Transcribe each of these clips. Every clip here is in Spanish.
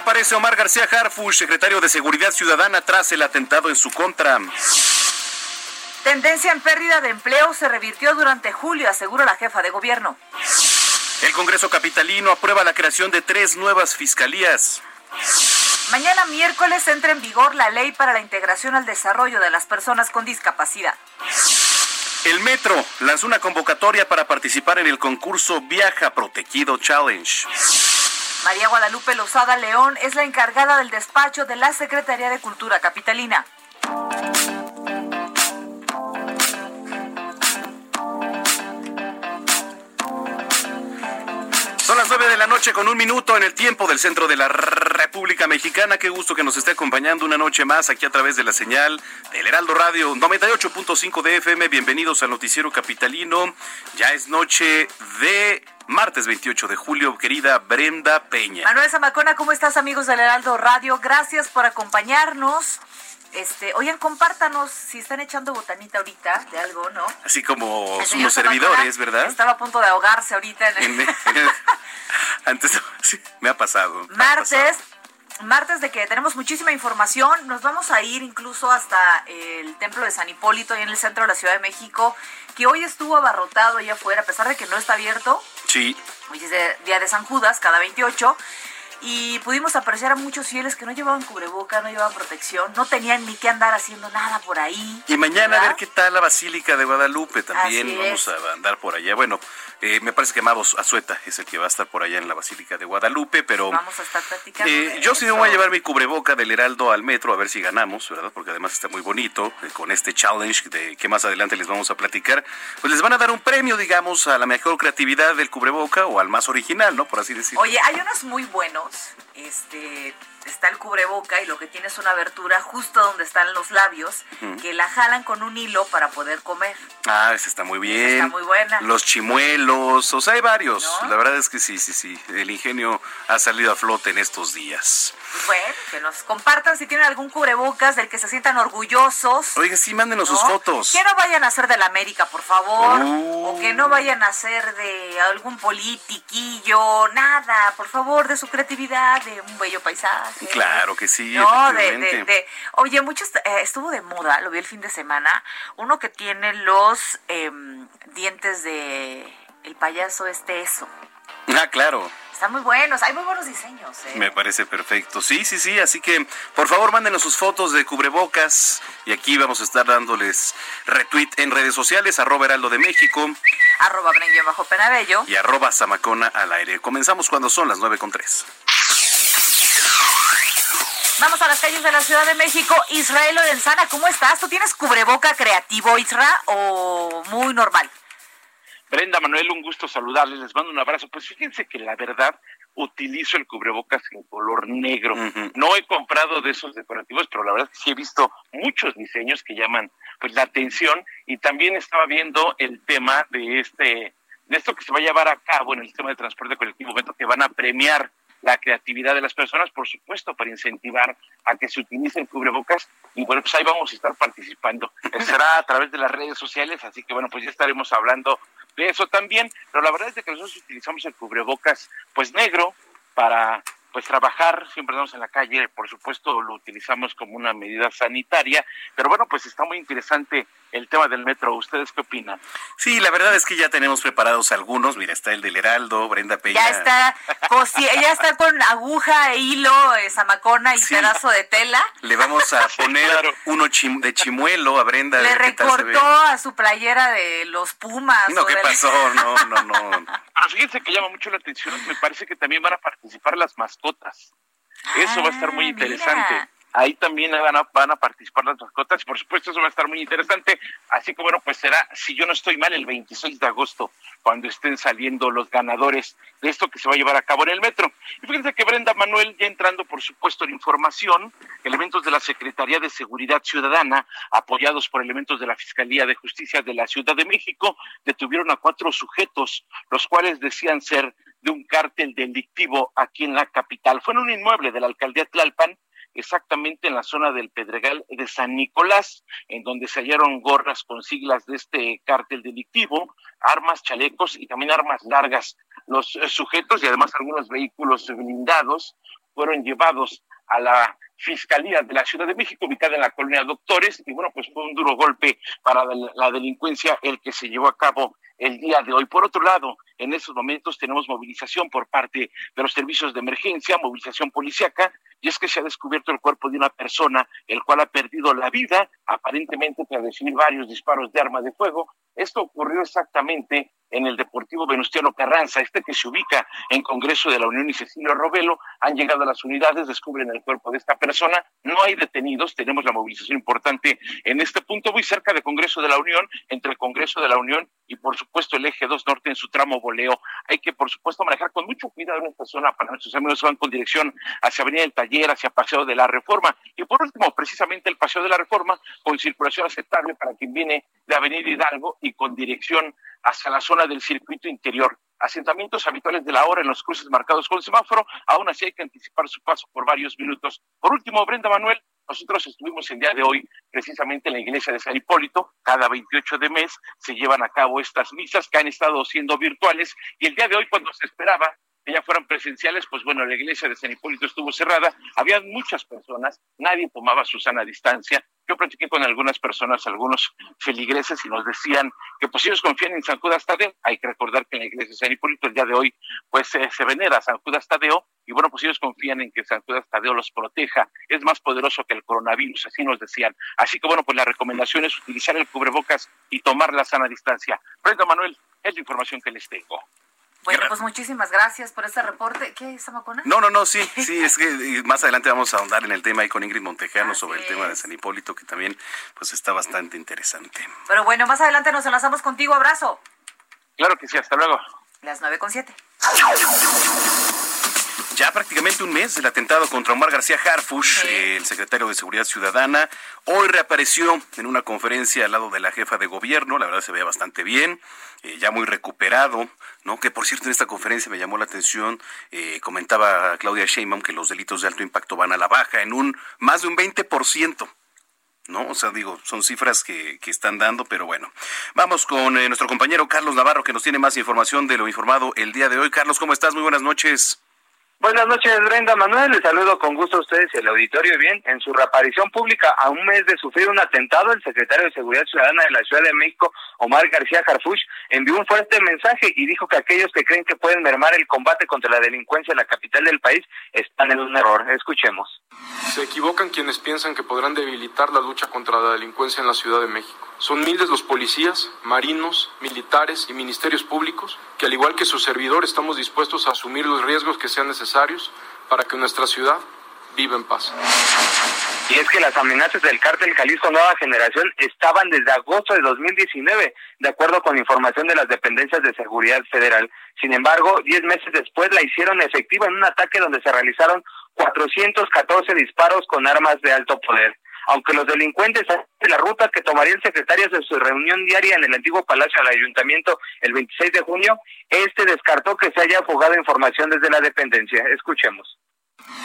Reaparece Omar García Harfush, secretario de Seguridad Ciudadana, tras el atentado en su contra. Tendencia en pérdida de empleo se revirtió durante julio, asegura la jefa de gobierno. El Congreso Capitalino aprueba la creación de tres nuevas fiscalías. Mañana miércoles entra en vigor la ley para la integración al desarrollo de las personas con discapacidad. El Metro lanzó una convocatoria para participar en el concurso Viaja Protegido Challenge. María Guadalupe Lozada León es la encargada del despacho de la Secretaría de Cultura Capitalina. Son las nueve de la noche con un minuto en el tiempo del centro de la República Mexicana. Qué gusto que nos esté acompañando una noche más aquí a través de la señal del Heraldo Radio 98.5 de FM. Bienvenidos al Noticiero Capitalino. Ya es noche de martes 28 de julio, querida Brenda Peña. Manuel Zamacona, ¿cómo estás, amigos del Heraldo Radio? Gracias por acompañarnos. Este, oigan, compártanos si están echando botanita ahorita de algo, ¿no? Así como los servidores, ¿verdad? Estaba a punto de ahogarse ahorita en el... Antes sí, me ha pasado. ha martes, pasado. Martes de que tenemos muchísima información. Nos vamos a ir incluso hasta el templo de San Hipólito, ahí en el centro de la Ciudad de México, que hoy estuvo abarrotado allá afuera, a pesar de que no está abierto. Sí, Hoy es de- día de San Judas, cada 28. Y pudimos apreciar a muchos fieles que no llevaban cubreboca, no llevaban protección, no tenían ni que andar haciendo nada por ahí. Y mañana a ver qué tal la Basílica de Guadalupe también. Así Vamos es. a andar por allá. Bueno, eh, me parece que Mavos Azueta es el que va a estar por allá en la Basílica de Guadalupe, pero Vamos a estar platicando. eh, yo sí me voy a llevar mi cubreboca del Heraldo al metro a ver si ganamos, ¿verdad? Porque además está muy bonito eh, con este challenge de que más adelante les vamos a platicar. Pues les van a dar un premio, digamos, a la mejor creatividad del cubreboca o al más original, ¿no? Por así decirlo. Oye, hay unos muy buenos. Este está el cubreboca y lo que tiene es una abertura justo donde están los labios que la jalan con un hilo para poder comer. Ah, esa está muy bien. está muy buena. Los chimuelos, o sea, hay varios. ¿No? La verdad es que sí, sí, sí. El ingenio ha salido a flote en estos días. Bueno, que nos compartan si tienen algún cubrebocas del que se sientan orgullosos. Oiga, sí, mándenos sus fotos. Que no vayan a ser de la América, por favor. Uh. O que no vayan a ser de algún politiquillo, nada. Por favor, de su creatividad, de un bello paisaje. Claro que sí, No, de, de, de- Oye, muchos. eh, estuvo de moda, lo vi el fin de semana. Uno que tiene los em, dientes de. El payaso este, eso. Ah, claro. Están muy buenos, hay muy buenos diseños. ¿eh? Me parece perfecto. Sí, sí, sí. Así que, por favor, mándenos sus fotos de cubrebocas. Y aquí vamos a estar dándoles retweet en redes sociales, arroba heraldo de México Arroba bajo Penabello. y arroba zamacona al aire. Comenzamos cuando son las nueve con tres. Vamos a las calles de la Ciudad de México. Israel Lorenzana, ¿cómo estás? ¿Tú tienes cubreboca creativo, Isra, o muy normal? Brenda Manuel, un gusto saludarles, les mando un abrazo. Pues fíjense que la verdad utilizo el cubrebocas en color negro. No he comprado de esos decorativos, pero la verdad es que sí he visto muchos diseños que llaman pues la atención y también estaba viendo el tema de este de esto que se va a llevar a cabo en el sistema de transporte colectivo, que van a premiar la creatividad de las personas, por supuesto, para incentivar a que se utilicen cubrebocas. Y bueno, pues ahí vamos a estar participando. Será a través de las redes sociales, así que bueno, pues ya estaremos hablando de eso también. Pero la verdad es que nosotros utilizamos el cubrebocas pues negro para pues trabajar, siempre andamos en la calle, por supuesto lo utilizamos como una medida sanitaria, pero bueno, pues está muy interesante el tema del metro. ¿Ustedes qué opinan? Sí, la verdad es que ya tenemos preparados algunos. Mira, está el del Heraldo, Brenda Peña. Ya está, ya está con aguja e hilo, eh, zamacona y pedazo de tela. Le vamos a poner uno de chimuelo a Brenda. Le recortó a su playera de los Pumas. No, ¿qué pasó? No, no, no. Pero fíjense que llama mucho la atención. Me parece que también van a participar las mascotas. Eso va a estar muy ah, interesante. Ahí también van a, participar las mascotas por supuesto eso va a estar muy interesante. Así que bueno, pues será, si yo no estoy mal, el 26 de agosto, cuando estén saliendo los ganadores de esto que se va a llevar a cabo en el metro. Y fíjense que Brenda Manuel, ya entrando por supuesto en información, elementos de la Secretaría de Seguridad Ciudadana, apoyados por elementos de la Fiscalía de Justicia de la Ciudad de México, detuvieron a cuatro sujetos, los cuales decían ser de un cártel delictivo aquí en la capital. Fue en un inmueble de la alcaldía Tlalpan exactamente en la zona del Pedregal de San Nicolás, en donde se hallaron gorras con siglas de este cártel delictivo, armas, chalecos y también armas largas. Los sujetos y además algunos vehículos blindados fueron llevados a la Fiscalía de la Ciudad de México, ubicada en la colonia Doctores, y bueno, pues fue un duro golpe para la delincuencia el que se llevó a cabo el día de hoy. Por otro lado, en estos momentos tenemos movilización por parte de los servicios de emergencia, movilización policíaca, y es que se ha descubierto el cuerpo de una persona, el cual ha perdido la vida, aparentemente tras recibir varios disparos de arma de fuego. Esto ocurrió exactamente en el Deportivo Venustiano Carranza, este que se ubica en Congreso de la Unión y Cecilio Robelo. Han llegado a las unidades, descubren el cuerpo de esta persona. No hay detenidos, tenemos la movilización importante en este punto, muy cerca del Congreso de la Unión, entre Congreso de la Unión y, por supuesto, el eje 2 norte en su tramo voleo. Hay que, por supuesto, manejar con mucho cuidado en esta zona para nuestros amigos que van con dirección hacia Avenida del Taller, hacia Paseo de la Reforma. Y por último, precisamente el Paseo de la Reforma con circulación aceptable para quien viene de Avenida Hidalgo y con dirección hacia la zona del circuito interior. Asentamientos habituales de la hora en los cruces marcados con semáforo, aún así hay que anticipar su paso por varios minutos. Por último, Brenda Manuel, nosotros estuvimos el día de hoy precisamente en la iglesia de San Hipólito. Cada 28 de mes se llevan a cabo estas misas que han estado siendo virtuales y el día de hoy cuando se esperaba que ya fueran presenciales, pues bueno, la iglesia de San Hipólito estuvo cerrada, había muchas personas, nadie tomaba su sana distancia. Yo platiqué con algunas personas, algunos feligreses, y nos decían que pues ellos confían en San Judas Tadeo. Hay que recordar que en la iglesia de San Hipólito el día de hoy pues se venera a San Judas Tadeo, y bueno, pues ellos confían en que San Judas Tadeo los proteja. Es más poderoso que el coronavirus, así nos decían. Así que bueno, pues la recomendación es utilizar el cubrebocas y tomar la sana distancia. Brenda Manuel, es la información que les tengo. Bueno, pues muchísimas gracias por este reporte. ¿Qué es Samacona? No, no, no, sí, sí, es que más adelante vamos a ahondar en el tema ahí con Ingrid Montejano sobre el tema de San Hipólito, que también pues está bastante interesante. Pero bueno, más adelante nos enlazamos contigo. Abrazo. Claro que sí, hasta luego. Las nueve con siete. Ya prácticamente un mes del atentado contra Omar García Harfush, el secretario de Seguridad Ciudadana, hoy reapareció en una conferencia al lado de la jefa de gobierno, la verdad se veía bastante bien, eh, ya muy recuperado, ¿no? Que por cierto en esta conferencia me llamó la atención, eh, comentaba Claudia Sheinbaum que los delitos de alto impacto van a la baja en un más de un 20%. ¿no? O sea, digo, son cifras que, que están dando, pero bueno. Vamos con eh, nuestro compañero Carlos Navarro, que nos tiene más información de lo informado el día de hoy. Carlos, ¿cómo estás? Muy buenas noches. Buenas noches, Brenda Manuel. Les saludo con gusto a ustedes y al auditorio. Bien, en su reaparición pública a un mes de sufrir un atentado, el secretario de Seguridad Ciudadana de la Ciudad de México, Omar García Harfuch, envió un fuerte mensaje y dijo que aquellos que creen que pueden mermar el combate contra la delincuencia en la capital del país están en un error. Escuchemos. Se equivocan quienes piensan que podrán debilitar la lucha contra la delincuencia en la Ciudad de México. Son miles los policías, marinos, militares y ministerios públicos que al igual que su servidor estamos dispuestos a asumir los riesgos que sean necesarios para que nuestra ciudad viva en paz. Y es que las amenazas del cártel Jalisco Nueva Generación estaban desde agosto de 2019, de acuerdo con información de las dependencias de seguridad federal. Sin embargo, diez meses después la hicieron efectiva en un ataque donde se realizaron 414 disparos con armas de alto poder aunque los delincuentes de la ruta que tomaría el secretario de su reunión diaria en el antiguo Palacio del Ayuntamiento el 26 de junio, este descartó que se haya fugado información desde la dependencia. Escuchemos.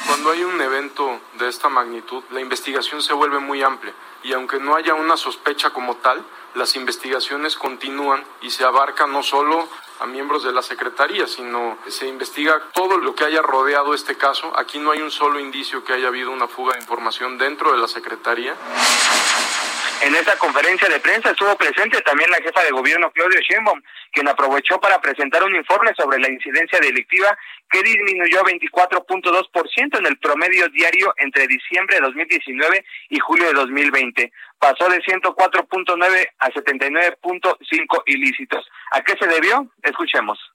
Cuando hay un evento de esta magnitud, la investigación se vuelve muy amplia y aunque no haya una sospecha como tal, las investigaciones continúan y se abarca no solo a miembros de la Secretaría, sino se investiga todo lo que haya rodeado este caso. Aquí no hay un solo indicio que haya habido una fuga de información dentro de la Secretaría. En esa conferencia de prensa estuvo presente también la jefa de gobierno Claudio Sheinbaum, quien aprovechó para presentar un informe sobre la incidencia delictiva que disminuyó 24.2% en el promedio diario entre diciembre de 2019 y julio de 2020. Pasó de 104.9 a 79.5 ilícitos. ¿A qué se debió? Escuchemos.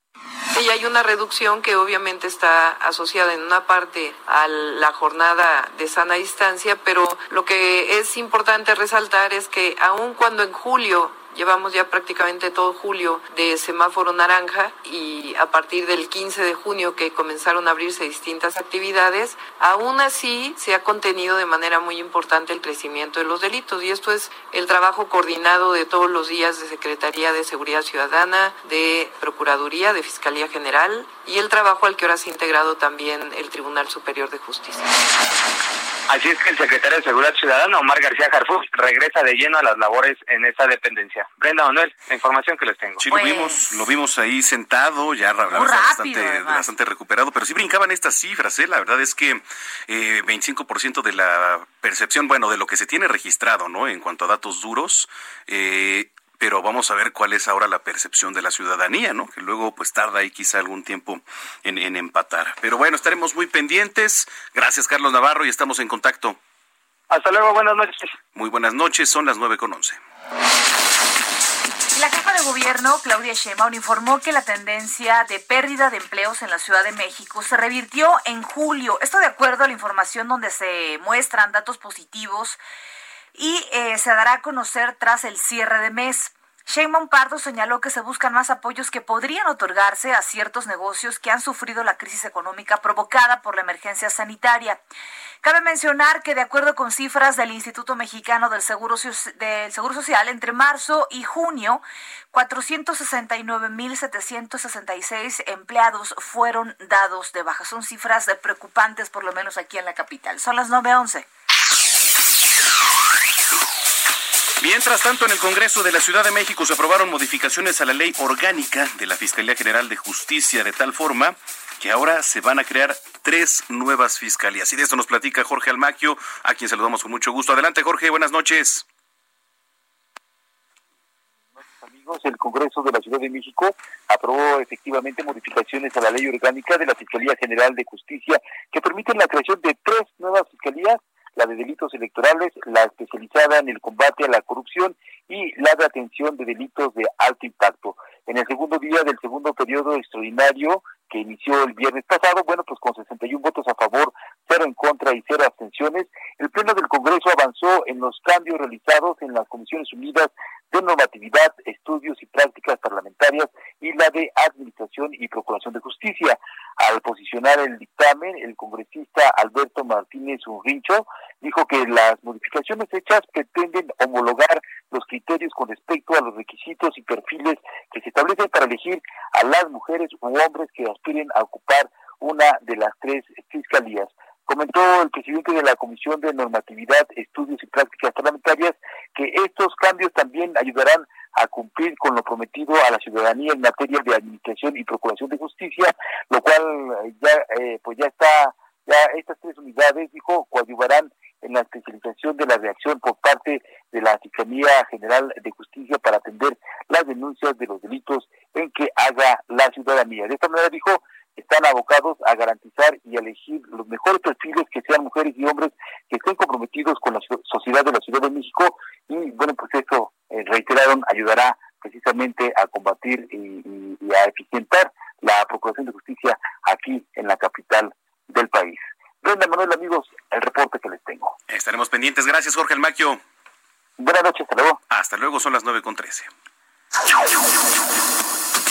Y hay una reducción que obviamente está asociada en una parte a la jornada de sana distancia, pero lo que es importante resaltar es que aun cuando en julio Llevamos ya prácticamente todo julio de semáforo naranja y a partir del 15 de junio que comenzaron a abrirse distintas actividades, aún así se ha contenido de manera muy importante el crecimiento de los delitos y esto es el trabajo coordinado de todos los días de Secretaría de Seguridad Ciudadana, de Procuraduría, de Fiscalía General y el trabajo al que ahora se ha integrado también el Tribunal Superior de Justicia. Así es que el secretario de Seguridad Ciudadana, Omar García Jarfus, regresa de lleno a las labores en esa dependencia. Brenda Manuel, la información que les tengo. Sí, lo pues, vimos, lo vimos ahí sentado, ya bastante, bastante recuperado, pero sí brincaban estas cifras, ¿eh? La verdad es que eh, 25% de la percepción, bueno, de lo que se tiene registrado, ¿no? En cuanto a datos duros, eh, pero vamos a ver cuál es ahora la percepción de la ciudadanía, ¿no? Que luego pues tarda ahí quizá algún tiempo en, en empatar. Pero bueno, estaremos muy pendientes. Gracias, Carlos Navarro, y estamos en contacto. Hasta luego, buenas noches. Muy buenas noches, son las nueve con once. La jefa de gobierno, Claudia Sheinbaum, informó que la tendencia de pérdida de empleos en la Ciudad de México se revirtió en julio. Esto de acuerdo a la información donde se muestran datos positivos y eh, se dará a conocer tras el cierre de mes. Sheinbaum Pardo señaló que se buscan más apoyos que podrían otorgarse a ciertos negocios que han sufrido la crisis económica provocada por la emergencia sanitaria. Cabe mencionar que de acuerdo con cifras del Instituto Mexicano del Seguro, del Seguro Social, entre marzo y junio, 469.766 empleados fueron dados de baja. Son cifras preocupantes, por lo menos aquí en la capital. Son las 9.11. Mientras tanto, en el Congreso de la Ciudad de México se aprobaron modificaciones a la ley orgánica de la Fiscalía General de Justicia de tal forma que ahora se van a crear tres nuevas fiscalías. Y de esto nos platica Jorge Almaquio, a quien saludamos con mucho gusto. Adelante, Jorge, buenas noches. Amigos, el Congreso de la Ciudad de México aprobó efectivamente modificaciones a la ley orgánica de la Fiscalía General de Justicia que permiten la creación de tres nuevas fiscalías la de delitos electorales, la especializada en el combate a la corrupción y la de atención de delitos de alto impacto. En el segundo día del segundo periodo extraordinario que inició el viernes pasado, bueno, pues con 61 votos a favor, cero en contra y cero abstenciones, el Pleno del Congreso avanzó en los cambios realizados en las Comisiones Unidas de Normatividad, Estudios y Prácticas Parlamentarias y la de Administración y Procuración de Justicia. Al posicionar el dictamen, el congresista Alberto Martínez Urrincho dijo que las modificaciones hechas pretenden homologar los criterios con respecto a los requisitos y perfiles que se establecen para elegir a las mujeres u hombres que aspiren a ocupar una de las tres fiscalías. Comentó el presidente de la Comisión de Normatividad, Estudios y Prácticas Parlamentarias que estos cambios también ayudarán a cumplir con lo prometido a la ciudadanía en materia de administración y procuración de justicia, lo cual eh, ya eh, pues ya está ya estas tres unidades dijo coadyuvarán en la especialización de la reacción por parte de la Fiscalía General de Justicia para atender las denuncias de los delitos en que haga la ciudadanía. De esta manera dijo están abocados a garantizar y elegir los mejores perfiles que sean mujeres y hombres que estén comprometidos con la sociedad de la Ciudad de México y bueno pues eso eh, reiteraron ayudará precisamente a combatir y, a eficientar la Procuración de Justicia aquí en la capital del país. Brenda Manuel, amigos, el reporte que les tengo. Estaremos pendientes. Gracias, Jorge Almaquio. Buenas noches, hasta luego. Hasta luego, son las nueve con trece.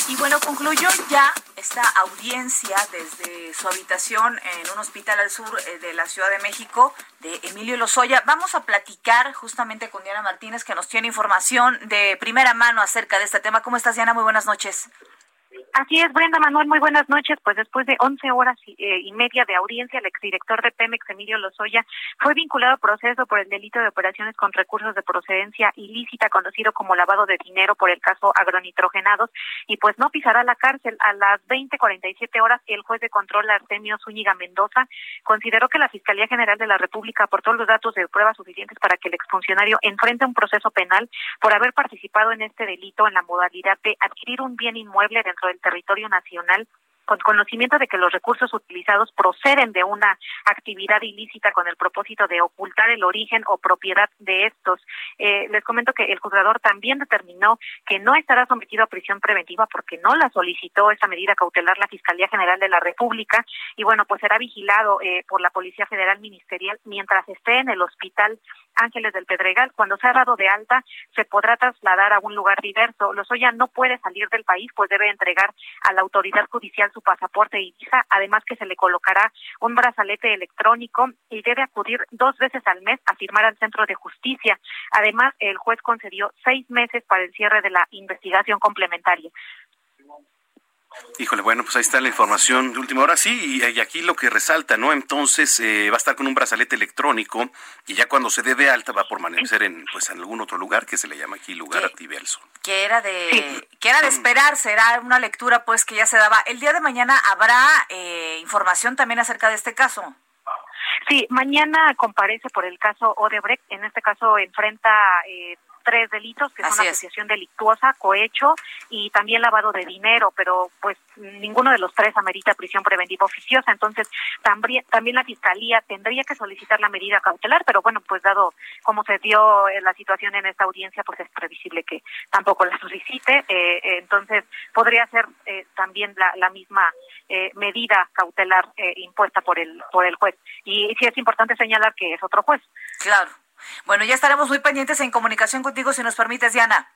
Y bueno, concluyó ya esta audiencia desde su habitación en un hospital al sur eh, de la Ciudad de México de Emilio Lozoya. Vamos a platicar justamente con Diana Martínez que nos tiene información de primera mano acerca de este tema. ¿Cómo estás, Diana? Muy buenas noches. Así es, Brenda Manuel, muy buenas noches. Pues después de 11 horas y, eh, y, media de audiencia, el exdirector de Pemex, Emilio Lozoya, fue vinculado a proceso por el delito de operaciones con recursos de procedencia ilícita, conocido como lavado de dinero por el caso agronitrogenados, y pues no pisará la cárcel. A las 20:47 horas, el juez de control Artemio Zúñiga Mendoza consideró que la Fiscalía General de la República aportó los datos de pruebas suficientes para que el exfuncionario enfrente un proceso penal por haber participado en este delito en la modalidad de adquirir un bien inmueble dentro del territorio nacional con conocimiento de que los recursos utilizados proceden de una actividad ilícita con el propósito de ocultar el origen o propiedad de estos. Eh, les comento que el juzgador también determinó que no estará sometido a prisión preventiva porque no la solicitó esa medida cautelar la Fiscalía General de la República y bueno, pues será vigilado eh, por la Policía Federal Ministerial mientras esté en el hospital Ángeles del Pedregal. Cuando sea dado de alta, se podrá trasladar a un lugar diverso. Lozoya no puede salir del país, pues debe entregar a la autoridad judicial su pasaporte y visa, además que se le colocará un brazalete electrónico y debe acudir dos veces al mes a firmar al centro de justicia. Además, el juez concedió seis meses para el cierre de la investigación complementaria. Híjole, bueno, pues ahí está la información de última hora. Sí, y, aquí lo que resalta, ¿no? Entonces eh, va a estar con un brazalete electrónico y ya cuando se dé de alta va a permanecer en, pues, en algún otro lugar que se le llama aquí lugar diverso. Que era de, que era de esperarse, era una lectura pues que ya se daba. El día de mañana habrá eh, información también acerca de este caso. Sí, mañana comparece por el caso Odebrecht. En este caso enfrenta eh, tres delitos, que son asociación delictuosa, cohecho y también lavado de dinero, pero pues ninguno de los tres amerita prisión preventiva oficiosa. Entonces, también, también la Fiscalía tendría que solicitar la medida cautelar, pero bueno, pues dado cómo se dio eh, la situación en esta audiencia, pues es previsible que tampoco la solicite. Eh, eh entonces, podría ser eh, también la, la misma medida cautelar impuesta por el, por el juez. Y sí es importante señalar que es otro juez. Claro. Bueno, ya estaremos muy pendientes en comunicación contigo si nos permites, Diana.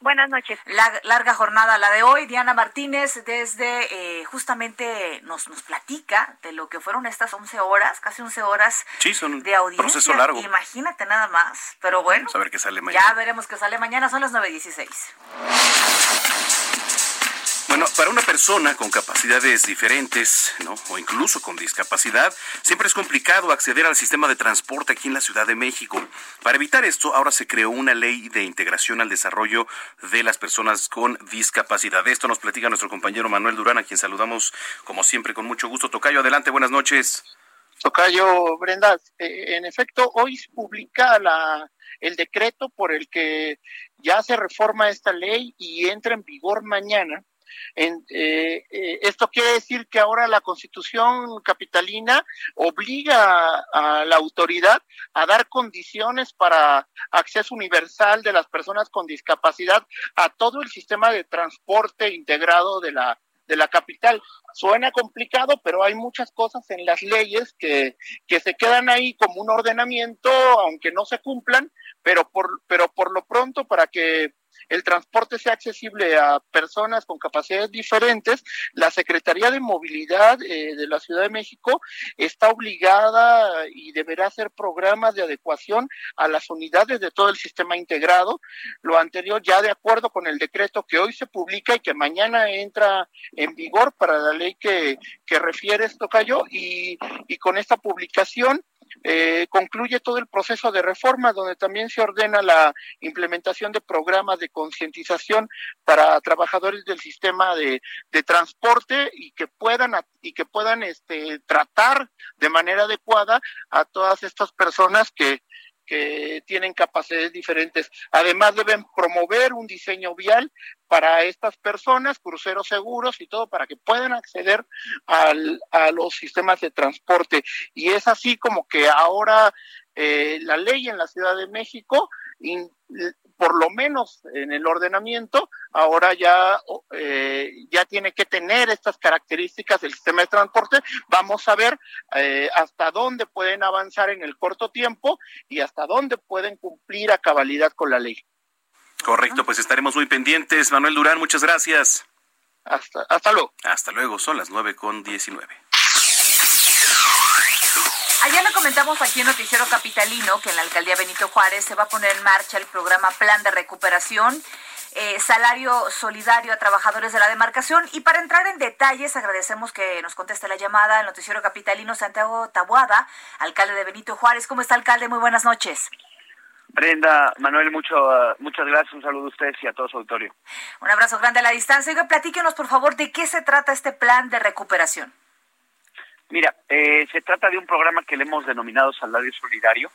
Buenas noches. La, larga jornada la de hoy. Diana Martínez desde eh, justamente nos, nos platica de lo que fueron estas 11 horas, casi 11 horas de audiencia. Proceso largo. Imagínate nada más. Pero bueno. a ver qué sale mañana. Ya veremos qué sale mañana. Son las 9.16. Bueno, para una persona con capacidades diferentes, ¿no? O incluso con discapacidad, siempre es complicado acceder al sistema de transporte aquí en la Ciudad de México. Para evitar esto, ahora se creó una ley de integración al desarrollo de las personas con discapacidad. esto nos platica nuestro compañero Manuel Durán, a quien saludamos como siempre con mucho gusto. Tocayo, adelante, buenas noches. Tocayo, Brenda, eh, en efecto, hoy publica la, el decreto por el que ya se reforma esta ley y entra en vigor mañana eh, eh, esto quiere decir que ahora la constitución capitalina obliga a, la autoridad a dar condiciones para acceso universal de las personas con discapacidad a todo el sistema de transporte integrado de la de la capital. Suena complicado, pero hay muchas cosas en las leyes que, que se quedan ahí como un ordenamiento, aunque no se cumplan, pero por, pero por lo pronto, para que el transporte sea accesible a personas con capacidades diferentes, la Secretaría de Movilidad eh, de la Ciudad de México está obligada y deberá hacer programas de adecuación a las unidades de todo el sistema integrado. Lo anterior ya de acuerdo con el decreto que hoy se publica y que mañana entra en vigor para la ley que, que refiere esto cayó y, y con esta publicación eh, concluye todo el proceso de reforma, donde también se ordena la implementación de programas de concientización para trabajadores del sistema de, transporte y que puedan y que puedan este, tratar de manera adecuada a todas estas personas que que tienen capacidades diferentes. Además, deben promover un diseño vial para estas personas, cruceros seguros y todo, para que puedan acceder al, a los sistemas de transporte. Y es así como que ahora eh, la ley en la Ciudad de México por lo menos en el ordenamiento, ahora ya, eh, ya tiene que tener estas características del sistema de transporte. Vamos a ver eh, hasta dónde pueden avanzar en el corto tiempo y hasta dónde pueden cumplir a cabalidad con la ley. Correcto, pues estaremos muy pendientes. Manuel Durán, muchas gracias. Hasta, hasta luego. Hasta luego, son las nueve con diecinueve. Ayer le comentamos aquí en Noticiero Capitalino que en la alcaldía Benito Juárez se va a poner en marcha el programa Plan de Recuperación eh, salario solidario a trabajadores de la demarcación. Y para entrar en detalles, agradecemos que nos conteste la llamada el noticiero capitalino Santiago Tabuada, alcalde de Benito Juárez. ¿Cómo está, alcalde? Muy buenas noches. Brenda, Manuel, mucho, uh, muchas gracias. Un saludo a ustedes y a todo su auditorio. Un abrazo grande a la distancia. Oiga, platíquenos, por favor, de qué se trata este plan de recuperación. Mira, eh, se trata de un programa que le hemos denominado Salario Solidario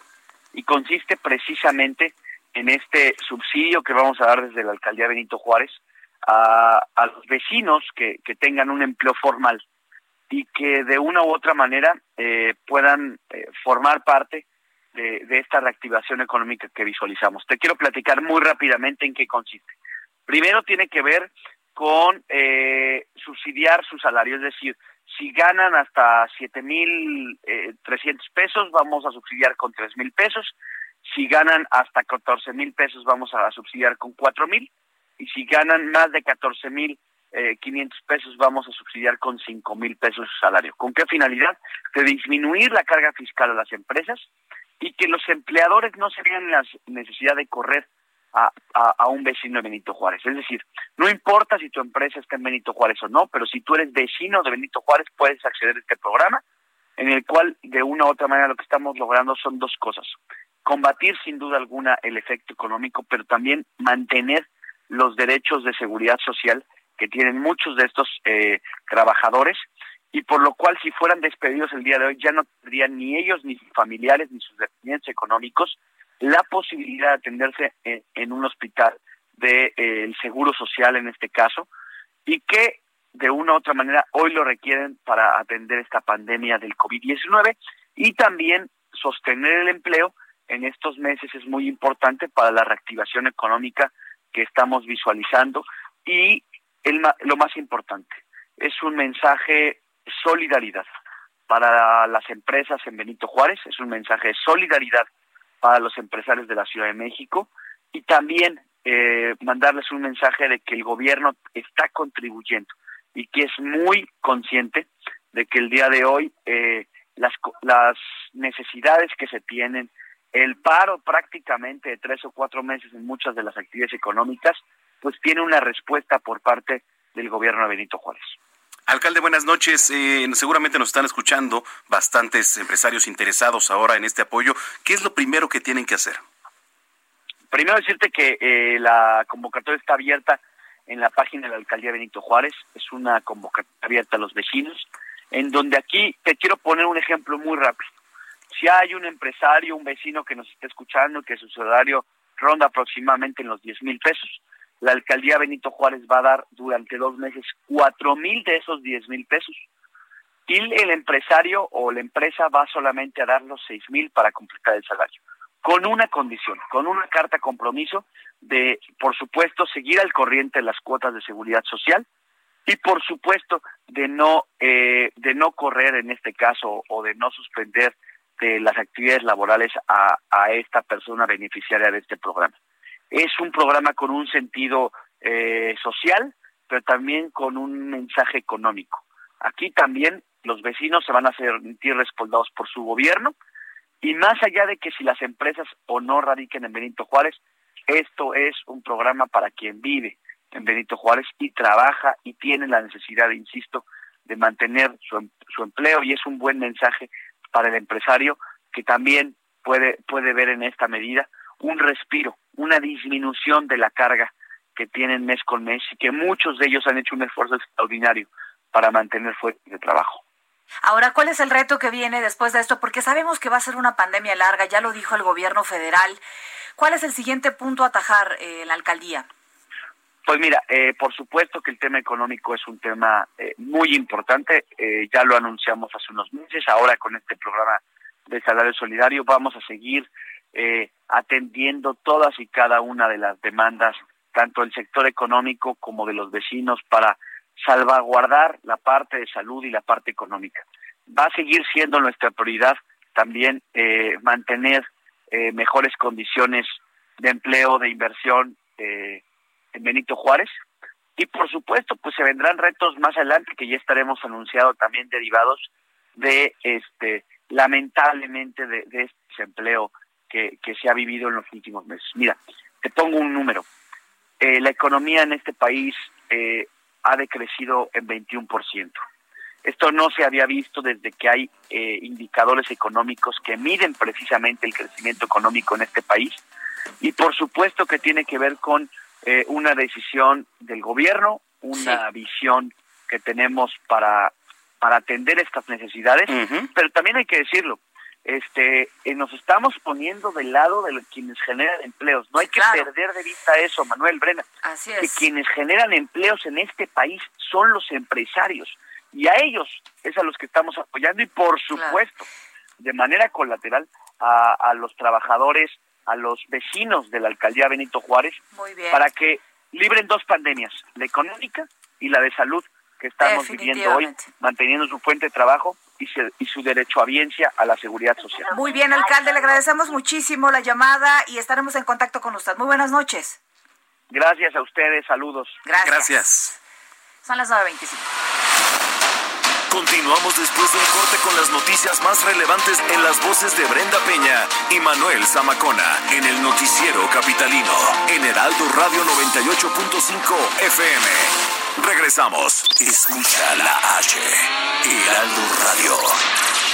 y consiste precisamente en este subsidio que vamos a dar desde la alcaldía Benito Juárez a, a los vecinos que, que, tengan un empleo formal y que de una u otra manera eh, puedan eh, formar parte de, de, esta reactivación económica que visualizamos. Te quiero platicar muy rápidamente en qué consiste. Primero tiene que ver con eh, subsidiar su salario, es decir, si ganan hasta siete mil eh, trescientos pesos, vamos a subsidiar con tres mil pesos. Si ganan hasta catorce mil pesos, vamos a subsidiar con cuatro mil. Y si ganan más de catorce mil eh, quinientos pesos, vamos a subsidiar con cinco mil pesos su salario. ¿Con qué finalidad? De disminuir la carga fiscal a las empresas y que los empleadores no se vean la necesidad de correr a, un vecino de Benito Juárez. Es decir, no importa si tu empresa está en Benito Juárez o no, pero si tú eres vecino de Benito Juárez puedes acceder a este programa en el cual de una u otra manera lo que estamos logrando son dos cosas. Combatir sin duda alguna el efecto económico, pero también mantener los derechos de seguridad social que tienen muchos de estos eh, trabajadores y por lo cual si fueran despedidos el día de hoy ya no tendrían ni ellos, ni sus familiares, ni sus dependientes económicos la posibilidad de atenderse en, un hospital del de, eh, Seguro Social en este caso, y que de una u otra manera hoy lo requieren para atender esta pandemia del COVID-19 y también sostener el empleo en estos meses es muy importante para la reactivación económica que estamos visualizando y el, lo más importante es un mensaje solidaridad para las empresas en Benito Juárez, es un mensaje de solidaridad para los empresarios de la Ciudad de México y también eh, mandarles un mensaje de que el gobierno está contribuyendo y que es muy consciente de que el día de hoy eh, las, las necesidades que se tienen, el paro prácticamente de tres o cuatro meses en muchas de las actividades económicas, pues tiene una respuesta por parte del gobierno de Benito Juárez. Alcalde, buenas noches. Eh, seguramente nos están escuchando bastantes empresarios interesados ahora en este apoyo. ¿Qué es lo primero que tienen que hacer? Primero decirte que eh, la convocatoria está abierta en la página de la Alcaldía Benito Juárez. Es una convocatoria abierta a los vecinos, en donde aquí te quiero poner un ejemplo muy rápido. Si hay un empresario, un vecino que nos está escuchando, que su salario ronda aproximadamente en los 10 mil pesos, la alcaldía Benito Juárez va a dar durante dos meses cuatro mil de esos diez mil pesos y el empresario o la empresa va solamente a dar los seis mil para completar el salario con una condición, con una carta compromiso de, por supuesto, seguir al corriente las cuotas de seguridad social y, por supuesto, de no eh, de no correr en este caso o de no suspender de las actividades laborales a, a esta persona beneficiaria de este programa. Es un programa con un sentido eh, social, pero también con un mensaje económico. Aquí también los vecinos se van a sentir respaldados por su gobierno y más allá de que si las empresas o no radiquen en Benito Juárez, esto es un programa para quien vive en Benito Juárez y trabaja y tiene la necesidad, insisto, de mantener su, em, su empleo y es un buen mensaje para el empresario que también puede, puede ver en esta medida un respiro, una disminución de la carga que tienen mes con mes y que muchos de ellos han hecho un esfuerzo extraordinario para mantener fuertes de trabajo. Ahora, ¿cuál es el reto que viene después de esto? Porque sabemos que va a ser una pandemia larga, ya lo dijo el gobierno federal. ¿Cuál es el siguiente punto a atajar eh, la alcaldía? Pues mira, eh, por supuesto que el tema económico es un tema eh, muy importante, eh, ya lo anunciamos hace unos meses, ahora con este programa de salario solidario vamos a seguir eh, atendiendo todas y cada una de las demandas, tanto del sector económico como de los vecinos, para salvaguardar la parte de salud y la parte económica. Va a seguir siendo nuestra prioridad también eh, mantener eh, mejores condiciones de empleo, de inversión eh, en Benito Juárez. Y por supuesto, pues se vendrán retos más adelante que ya estaremos anunciando también derivados de este lamentablemente de, de este desempleo que, que se ha vivido en los últimos meses. Mira, te pongo un número. eh, la economía en este país eh, ha decrecido en 21%. Esto no se había visto desde que hay eh, indicadores económicos que miden precisamente el crecimiento económico en este país y por supuesto que tiene que ver con una decisión del gobierno, una visión que tenemos para, para atender estas necesidades, pero también hay que decirlo, este eh, nos estamos poniendo del lado de quienes generan empleos. No hay que perder de vista eso, Manuel Brena. Así Que quienes generan empleos en este país son los empresarios y a ellos es a los que estamos apoyando y por supuesto, de manera colateral a, a, los trabajadores, a los vecinos de la alcaldía Benito Juárez para que libren dos pandemias, la económica y la de salud que estamos viviendo hoy, manteniendo su fuente de trabajo y, y, su derecho a biencia a la seguridad social. Muy bien, alcalde, le agradecemos muchísimo la llamada y estaremos en contacto con usted. Muy buenas noches. Gracias a ustedes, saludos. Gracias. Gracias. Son las 9.25. Continuamos después del corte con las noticias más relevantes en las voces de Brenda Peña y Manuel Zamacona en el noticiero capitalino en Heraldo Radio 98.5 FM. Regresamos. Escucha la H. Heraldo Radio.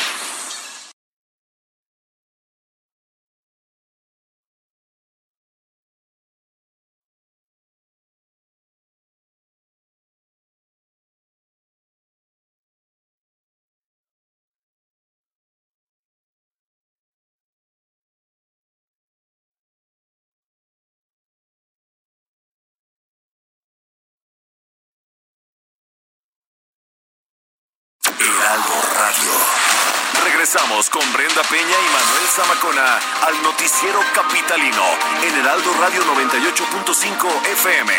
Regresamos con Brenda Peña y Manuel Zamacona al noticiero capitalino en Heraldo Radio 98.5 FM.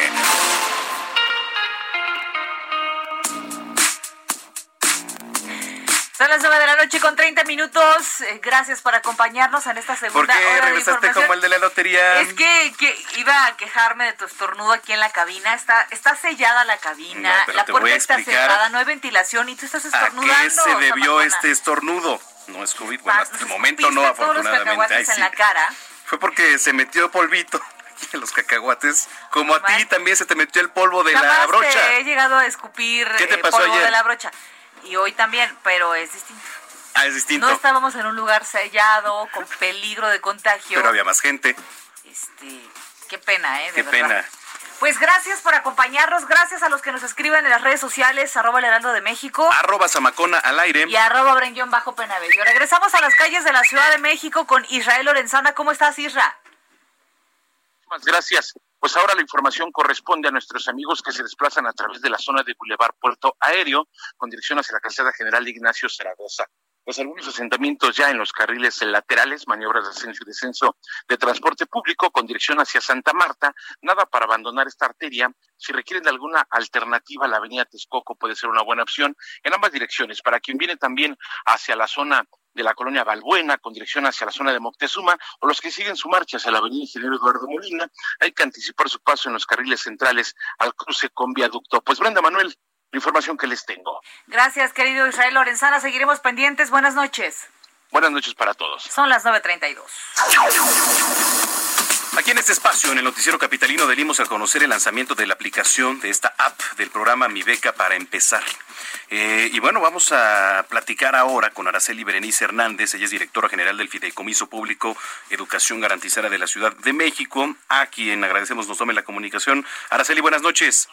Son las 9 de la noche con 30 minutos. Eh, gracias por acompañarnos en esta segunda ¿Por qué hora regresaste de como el de la lotería? Es que, que, iba a quejarme de tu estornudo aquí en la cabina. Está, está sellada la cabina, No, la puerta a está cerrada, no hay ventilación y tú estás ¿A estornudando. qué se debió Zamacona. este estornudo? No es COVID, bueno, hasta el momento no, afortunadamente. Cacahuates en sí. la cara. Fue porque se metió polvito aquí en los cacahuates. Como a ti también se te metió el polvo de la brocha. te he llegado a escupir ¿Qué te pasó polvo ayer? de la brocha. Y hoy también, pero es distinto. Ah, es distinto. No estábamos en un lugar sellado, con peligro de contagio. Pero había más gente. Este, qué pena, ¿eh? De Qué verdad. pena. Pues gracias por acompañarnos, gracias a los que nos escriben en las redes sociales, arroba el heraldo de México Arroba Zamacona al aire. y arroba Brenguión bajo Penabello. Regresamos a las calles de la Ciudad de México con Israel Lorenzana. ¿Cómo estás, Isra? Muchas gracias. Pues ahora la información corresponde a nuestros amigos que se desplazan a través de la zona de Boulevard Puerto Aéreo con dirección hacia la calzada general Ignacio Zaragoza. Pues algunos asentamientos ya en los carriles laterales, maniobras de ascenso y descenso de transporte público con dirección hacia Santa Marta. Nada para abandonar esta arteria. Si requieren de alguna alternativa, la avenida Texcoco puede ser una buena opción en ambas direcciones. Para quien viene también hacia la zona de la colonia Balbuena con dirección hacia la zona de Moctezuma o los que siguen su marcha hacia la avenida Ingeniero Eduardo Molina, hay que anticipar su paso en los carriles centrales al cruce con viaducto. Pues Brenda Manuel, la información que les tengo. Gracias, querido Israel Lorenzana. Seguiremos pendientes. Buenas noches. Buenas noches para todos. Son las 9.32. Aquí en este espacio, en el Noticiero Capitalino, venimos a conocer el lanzamiento de la aplicación de esta app del programa Mi Beca para empezar. Eh, y bueno, vamos a platicar ahora con Araceli Berenice Hernández, ella es directora general del Fideicomiso Público Educación Garantizada de la Ciudad de México, a quien agradecemos nos tome la comunicación. Araceli, buenas noches.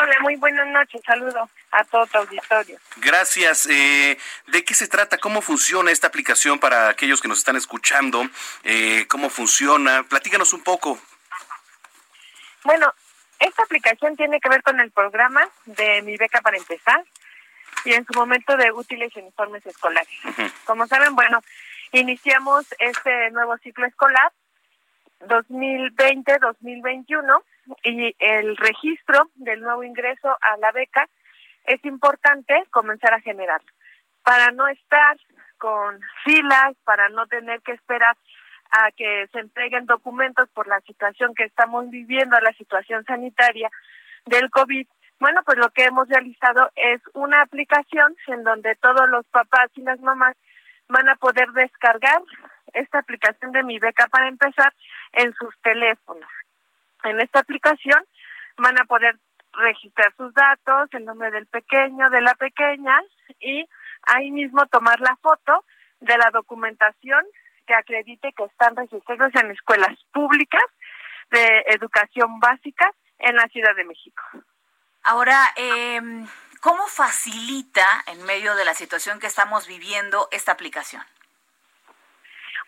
Hola, muy buenas noches. Saludo a todo tu auditorio. Gracias. Eh, ¿De qué se trata? ¿Cómo funciona esta aplicación para aquellos que nos están escuchando? Eh, ¿Cómo funciona? Platícanos un poco. Bueno, esta aplicación tiene que ver con el programa de Mi Beca para Empezar y en su momento de útiles y uniformes escolares. Como saben, bueno, iniciamos este nuevo ciclo escolar 2020-2021 y el registro del nuevo ingreso a la beca es importante comenzar a generarlo para no estar con filas, para no tener que esperar a que se entreguen documentos por la situación que estamos viviendo, la situación sanitaria del COVID. Bueno, pues lo que hemos realizado es una aplicación en donde todos los papás y las mamás van a poder descargar esta aplicación de mi beca para empezar en sus teléfonos. En esta aplicación van a poder registrar sus datos, el nombre del pequeño, de la pequeña y ahí mismo tomar la foto de la documentación que acredite que están registrados en escuelas públicas de educación básica en la Ciudad de México. Ahora, eh, ¿cómo facilita en medio de la situación que estamos viviendo esta aplicación?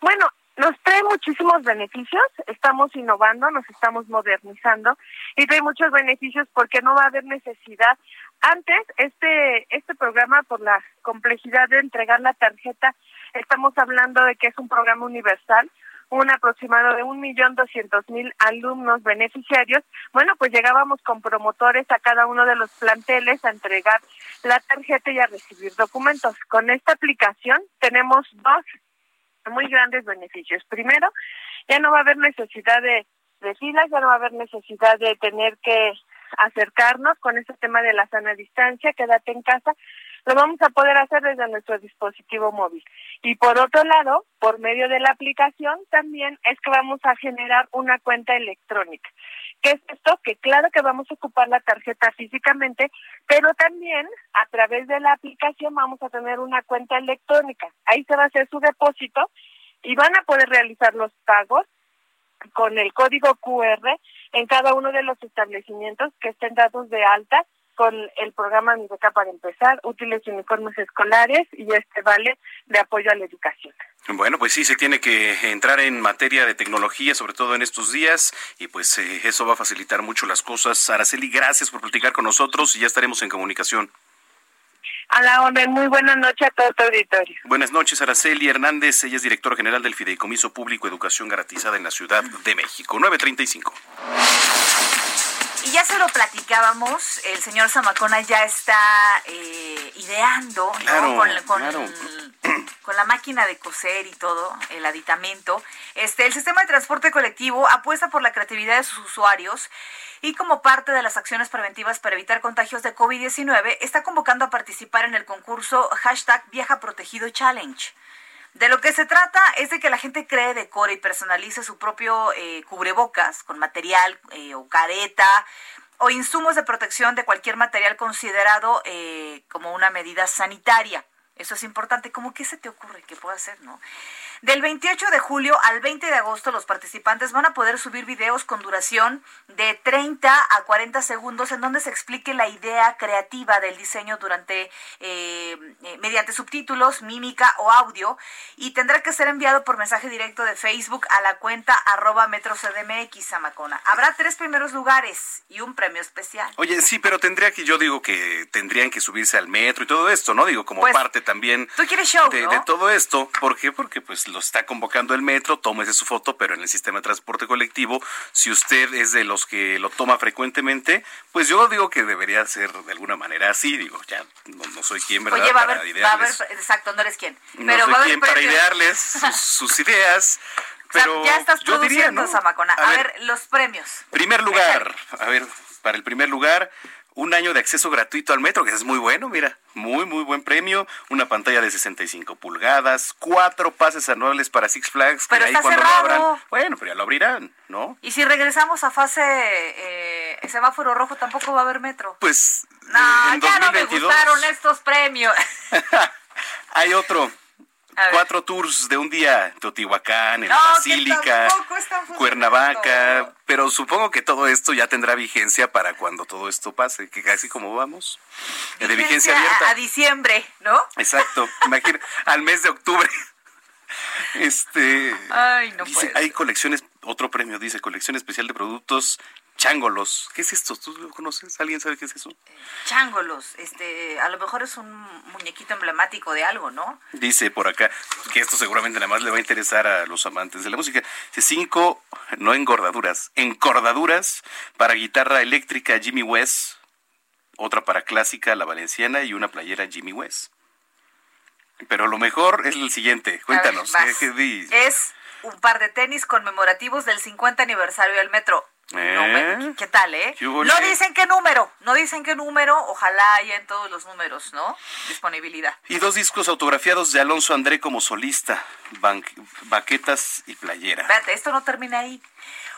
Bueno, nos trae muchísimos beneficios, estamos innovando, nos estamos modernizando y trae muchos beneficios porque no va a haber necesidad. Antes, este, este programa, por la complejidad de entregar la tarjeta, estamos hablando de que es un programa universal, un aproximado de un millón doscientos mil alumnos beneficiarios. Bueno, pues llegábamos con promotores a cada uno de los planteles a entregar la tarjeta y a recibir documentos. Con esta aplicación tenemos dos muy grandes beneficios. Primero, ya no va a haber necesidad de, de filas, ya no va a haber necesidad de tener que acercarnos con este tema de la sana distancia, quédate en casa, lo vamos a poder hacer desde nuestro dispositivo móvil. Y por otro lado, por medio de la aplicación, también es que vamos a generar una cuenta electrónica. ¿Qué es esto? Que claro que vamos a ocupar la tarjeta físicamente, pero también a través de la aplicación vamos a tener una cuenta electrónica. Ahí se va a hacer su depósito y van a poder realizar los pagos con el código QR en cada uno de los establecimientos que estén dados de alta con el programa Mi Beca para empezar, útiles y uniformes escolares y este vale de apoyo a la educación. Bueno, pues sí, se tiene que entrar en materia de tecnología, sobre todo en estos días, y pues eh, eso va a facilitar mucho las cosas. Araceli, gracias por platicar con nosotros y ya estaremos en comunicación. A la orden, muy buenas noches a todo tu auditorio. Buenas noches, Araceli Hernández, ella es directora general del Fideicomiso Público Educación Garantizada en la Ciudad de México. 935. Y ya se lo platicábamos, el señor Zamacona ya está eh, ideando Claro, con, con- claro. con la máquina de coser y todo, el aditamento. Este, el sistema de transporte colectivo apuesta por la creatividad de sus usuarios y como parte de las acciones preventivas para evitar contagios de COVID-19, está convocando a participar en el concurso hashtag Viaja Protegido Challenge. De lo que se trata es de que la gente cree, decore y personalice su propio eh, cubrebocas con material eh, o careta o insumos de protección de cualquier material considerado eh, como una medida sanitaria. Eso es importante. ¿Cómo qué se te ocurre que pueda hacer, no? Del 28 de julio al 20 de agosto, los participantes van a poder subir videos con duración de 30 a 40 segundos en donde se explique la idea creativa del diseño durante eh, eh, mediante subtítulos, mímica o audio y tendrá que ser enviado por mensaje directo de Facebook a la cuenta arroba metrocdmx Zamacona. Habrá tres primeros lugares y un premio especial. Oye, sí, pero tendría que, yo digo que tendrían que subirse al metro y todo esto, ¿no? Digo, como Pues, parte también Tú quieres show, de, ¿no? de todo esto. ¿Por qué? Porque pues lo está convocando el metro, tómese su foto, pero en el sistema de transporte colectivo, si usted es de los que lo toma frecuentemente, pues yo digo que debería ser de alguna manera así, digo, ya no, no soy quien, ¿verdad? Oye, va a para haber, va a haber, idearles, exacto, no eres quién. no Pero soy va a haber quien para idearles sus, sus ideas, O sea, pero ya estás yo diría, produciendo, ¿no? A A, ver, ver, los premios. Primer lugar, a ver, para el primer lugar, un año de acceso gratuito al metro, que es muy bueno, mira, muy, muy buen premio, una pantalla de 65 pulgadas, cuatro pases anuales para Six Flags, que Pero ahí está cuando cerrado. lo abran, bueno, pero ya lo abrirán, ¿no? Y si regresamos a fase eh, semáforo rojo, tampoco va a haber metro. Pues No, eh, en ya no me 2022 gustaron estos premios. hay otro. Cuatro tours de un día, Teotihuacán, en la No, Basílica. Cuernavaca, pero supongo que todo esto ya tendrá vigencia para cuando todo esto pase, que casi como vamos, de vigencia abierta. A, diciembre, ¿no? Exacto, imagina, al mes de octubre. Este, Ay, no dice, hay colecciones, otro premio dice, colección especial de productos changolos. ¿Qué es esto? ¿Tú lo conoces? ¿Alguien sabe qué es eso? Changolos, este, a lo mejor es un muñequito emblemático de algo, ¿no? Dice por acá, que esto seguramente nada más le va a interesar a los amantes de la música. Dice, cinco, no engordaduras, encordaduras para guitarra eléctrica Jimmy West, otra para clásica La Valenciana y una playera Jimmy West. Pero lo mejor es el siguiente. Cuéntanos, ver, ¿qué, qué? Es un par de tenis conmemorativos del 50 aniversario del metro. No, ¿Eh? me- ¿Qué tal, eh? ¿Qué hubo, No dicen qué número, no dicen qué número, ojalá haya en todos los números, ¿no? Disponibilidad. Y dos discos autografiados de Alonso André como solista, baquetas y playera. Espérate, esto no termina ahí.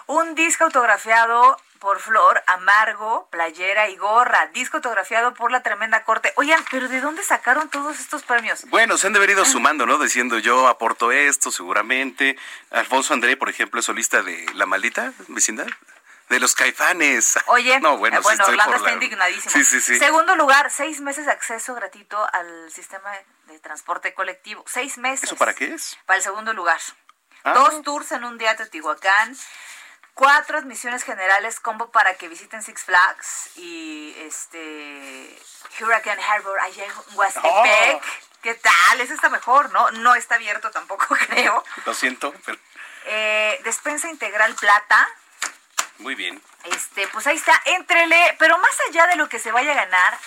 Un disco autografiado por Flor, Amargo, Playera y Gorra, disco autografiado por la Tremenda Corte. Oigan, pero ¿de dónde sacaron todos estos premios? Bueno, se han de haber ido sumando, ¿no? Diciendo yo aporto esto, seguramente. Alfonso André, por ejemplo, es solista de La Maldita Vecindad. De los caifanes. Oye, no, bueno, eh, bueno sí Orlando está la- indignadísimo. Sí, sí, sí. Segundo lugar, seis meses de acceso gratuito al sistema de transporte colectivo. Seis meses. ¿Eso para qué es? Para el segundo lugar. Ah. Dos tours en un día a Teotihuacán. Cuatro admisiones generales combo para que visiten Six Flags y este Hurricane Harbor allá en Huastepec. Oh. ¿Qué tal? Ese está mejor, ¿no? No está abierto tampoco, creo. Lo siento, pero Eh, despensa integral plata. Muy bien. Este, pues ahí está, entrele, pero más allá de lo que se vaya a ganar,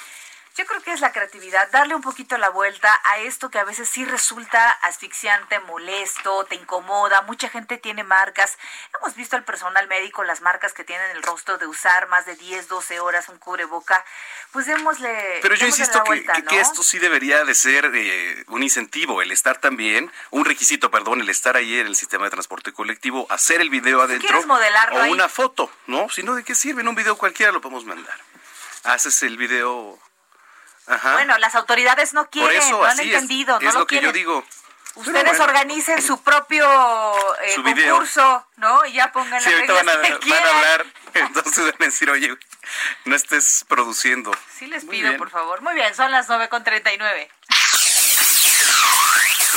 yo creo que es la creatividad, darle un poquito la vuelta a esto que a veces sí resulta asfixiante, molesto, te incomoda, mucha gente tiene marcas, hemos visto al personal médico las marcas que tienen el rostro de usar más de 10, 12 horas un cubreboca, pues démosle Pero yo insisto que, vuelta, que- ¿no? que esto sí debería de ser eh, un incentivo, el estar también, un requisito, perdón, el estar ahí en el sistema de transporte colectivo, hacer el video adentro quieres modelarlo o ahí. una foto, ¿no? Si no, ¿de qué sirve? En un video cualquiera lo podemos mandar. Haces el video... Ajá. Bueno, las autoridades no quieren, eso, no han así es, entendido, no es lo, lo que yo digo. Ustedes bueno. organicen su propio eh, Su concurso, ¿no? Y ya pongan Sí, las ahorita van a, reglas que van a hablar, entonces van a decir, oye, no estés produciendo. Sí les Muy pido, bien. por favor. Muy bien, son las 9 con 39.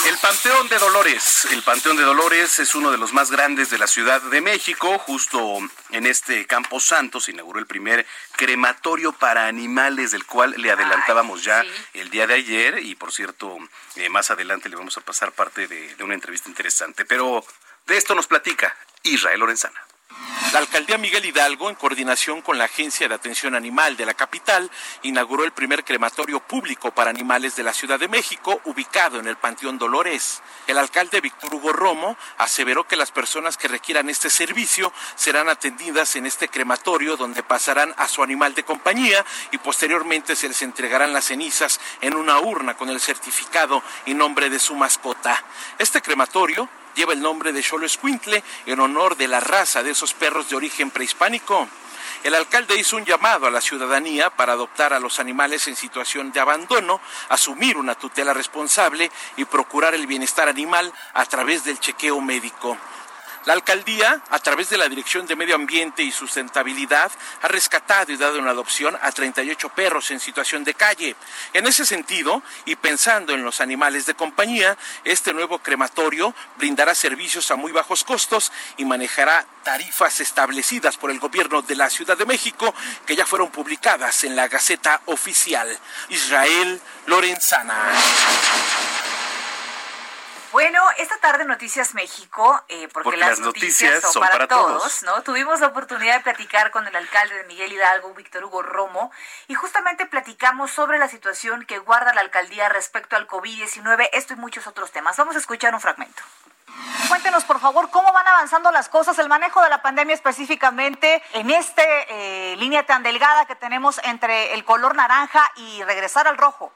El Panteón de Dolores. El Panteón de Dolores es uno de los más grandes de la Ciudad de México. Justo en este Campo Santo se inauguró el primer crematorio para animales, del cual le adelantábamos ya el día de ayer. Y por cierto, eh, más adelante le vamos a pasar parte de, de una entrevista interesante. Pero de esto nos platica Israel Lorenzana. La alcaldía Miguel Hidalgo, en coordinación con la Agencia de Atención Animal de la capital, inauguró el primer crematorio público para animales de la Ciudad de México, ubicado en el Panteón Dolores. El alcalde Víctor Hugo Romo aseveró que las personas que requieran este servicio serán atendidas en este crematorio, donde pasarán a su animal de compañía y posteriormente se les entregarán las cenizas en una urna con el certificado y nombre de su mascota. Este crematorio lleva el nombre de Xolo Escuintle en honor de la raza de esos perros de origen prehispánico. El alcalde hizo un llamado a la ciudadanía para adoptar a los animales en situación de abandono, asumir una tutela responsable y procurar el bienestar animal a través del chequeo médico. La alcaldía, a través de la Dirección de Medio Ambiente y Sustentabilidad, ha rescatado y dado en adopción a 38 perros en situación de calle. En ese sentido, y pensando en los animales de compañía, este nuevo crematorio brindará servicios a muy bajos costos y manejará tarifas establecidas por el gobierno de la Ciudad de México, que ya fueron publicadas en la Gaceta Oficial. Israel Lorenzana. Bueno, esta tarde Noticias México, eh, porque, Porque las, las noticias, noticias son para, todos, todos. ¿no? Tuvimos la oportunidad de platicar con el alcalde de Miguel Hidalgo, Víctor Hugo Romo, y justamente platicamos sobre la situación que guarda la alcaldía respecto al COVID-19, esto y muchos otros temas. Vamos a escuchar un fragmento. Cuéntenos, por favor, cómo van avanzando las cosas, el manejo de la pandemia específicamente en esta línea tan delgada que tenemos entre el color naranja y regresar al rojo.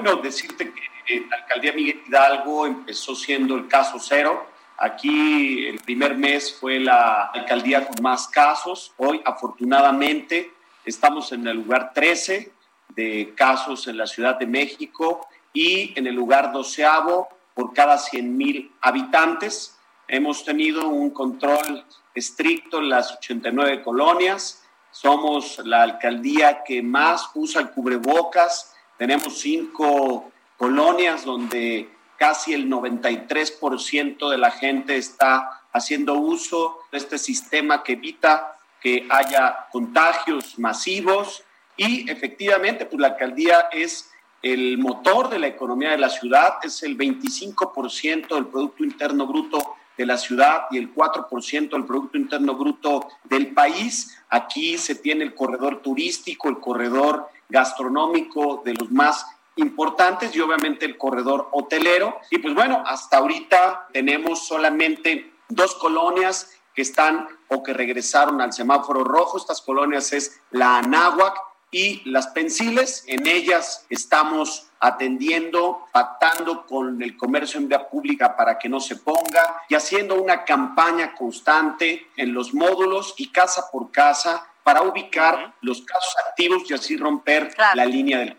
Bueno, decirte que eh, la alcaldía Miguel Hidalgo empezó siendo el caso cero. Aquí el primer mes fue la alcaldía con más casos. Hoy, afortunadamente, estamos en el lugar 13 de casos en la Ciudad de México y en el lugar doceavo por cada 100 mil habitantes. Hemos tenido un control estricto en las 89 colonias. Somos la alcaldía que más usa el cubrebocas. Tenemos cinco colonias donde casi el 93% de la gente está haciendo uso de este sistema que evita que haya contagios masivos. Y efectivamente pues la alcaldía es el motor de la economía de la ciudad, es el 25% del Producto Interno Bruto de la ciudad y el 4% del Producto Interno Bruto del país. Aquí se tiene el corredor turístico, el corredor gastronómico de los más importantes y obviamente el corredor hotelero. Y pues bueno, hasta ahorita tenemos solamente dos colonias que están o que regresaron al semáforo rojo. Estas colonias es la Anáhuac y las Pensiles. En ellas estamos atendiendo, pactando con el comercio en vía pública para que no se ponga y haciendo una campaña constante en los módulos y casa por casa para ubicar los casos activos y así romper la línea del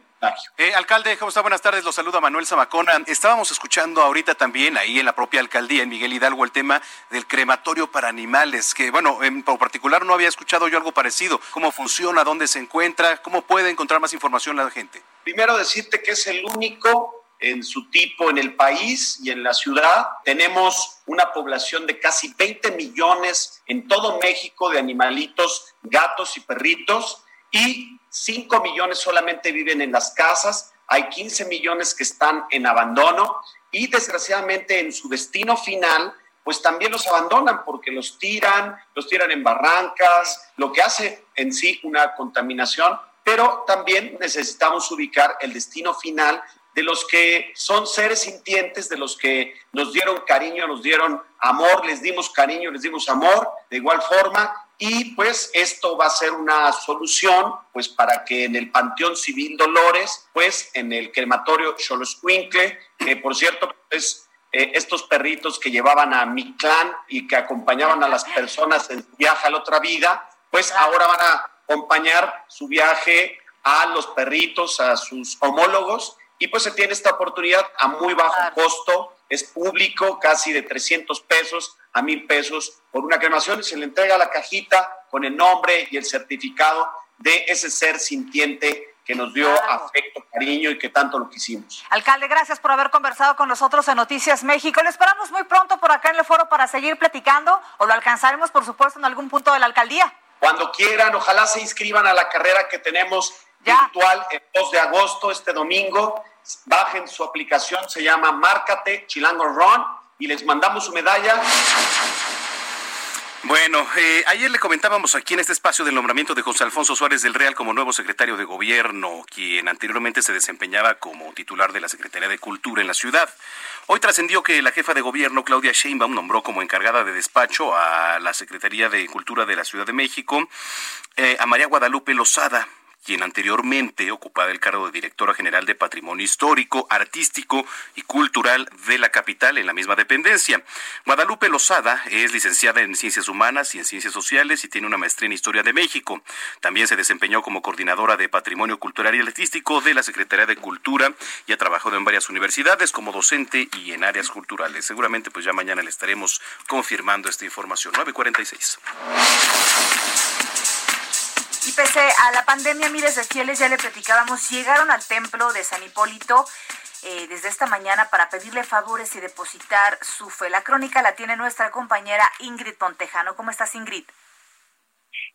eh, alcalde, ¿cómo está? Buenas tardes, lo saluda Manuel Zamacona. Estábamos escuchando ahorita también ahí en la propia alcaldía, en Miguel Hidalgo, el tema del crematorio para animales, que bueno, en particular no había escuchado yo algo parecido. ¿Cómo funciona? ¿Dónde se encuentra? ¿Cómo puede encontrar más información la gente? Primero decirte que es el único en su tipo en el país y en la ciudad. Tenemos una población de casi 20 millones en todo México de animalitos, gatos y perritos y 5 millones solamente viven en las casas, hay 15 millones que están en abandono y desgraciadamente en su destino final, pues también los abandonan porque los tiran, los tiran en barrancas, lo que hace en sí una contaminación, pero también necesitamos ubicar el destino final de los que son seres sintientes, de los que nos dieron cariño, nos dieron amor, les dimos cariño, les dimos amor, de igual forma, y pues esto va a ser una solución pues para que en el Panteón Civil Dolores, pues en el crematorio Xoloscuincle, que por cierto es eh, estos perritos que llevaban a mi clan y que acompañaban a las personas en su viaje a la otra vida, pues ahora van a acompañar su viaje a los perritos, a sus homólogos, y pues se tiene esta oportunidad a muy bajo costo, es público, casi de 300 pesos a mil pesos por una cremación y se le entrega la cajita con el nombre y el certificado de ese ser sintiente que nos dio afecto, cariño y que tanto lo quisimos. Alcalde, gracias por haber conversado con nosotros en Noticias México. Le esperamos muy pronto por acá en el foro para seguir platicando o lo alcanzaremos, por supuesto, en algún punto de la alcaldía. Cuando quieran, ojalá se inscriban a la carrera que tenemos virtual el 2 de agosto, este domingo. Bajen su aplicación, se llama Márcate Chilango Run y les mandamos su medalla. Bueno, eh, ayer le comentábamos aquí en este espacio del nombramiento de José Alfonso Suárez del Real como nuevo secretario de gobierno, quien anteriormente se desempeñaba como titular de la Secretaría de Cultura en la ciudad. Hoy trascendió que la jefa de gobierno, Claudia Sheinbaum, nombró como encargada de despacho a la Secretaría de Cultura de la Ciudad de México eh, a María Guadalupe Lozada, quien anteriormente ocupaba el cargo de directora general de Patrimonio Histórico, Artístico y Cultural de la capital en la misma dependencia. Guadalupe Lozada es licenciada en Ciencias Humanas y en Ciencias Sociales y tiene una maestría en Historia de México. También se desempeñó como coordinadora de Patrimonio Cultural y Artístico de la Secretaría de Cultura y ha trabajado en varias universidades como docente y en áreas culturales. Seguramente pues ya mañana le estaremos confirmando esta información. 946. Y pese a la pandemia, miles de fieles, ya le platicábamos, llegaron al templo de San Hipólito eh, desde esta mañana para pedirle favores y depositar su fe. La crónica la tiene nuestra compañera Ingrid Pontejano. ¿Cómo estás, Ingrid?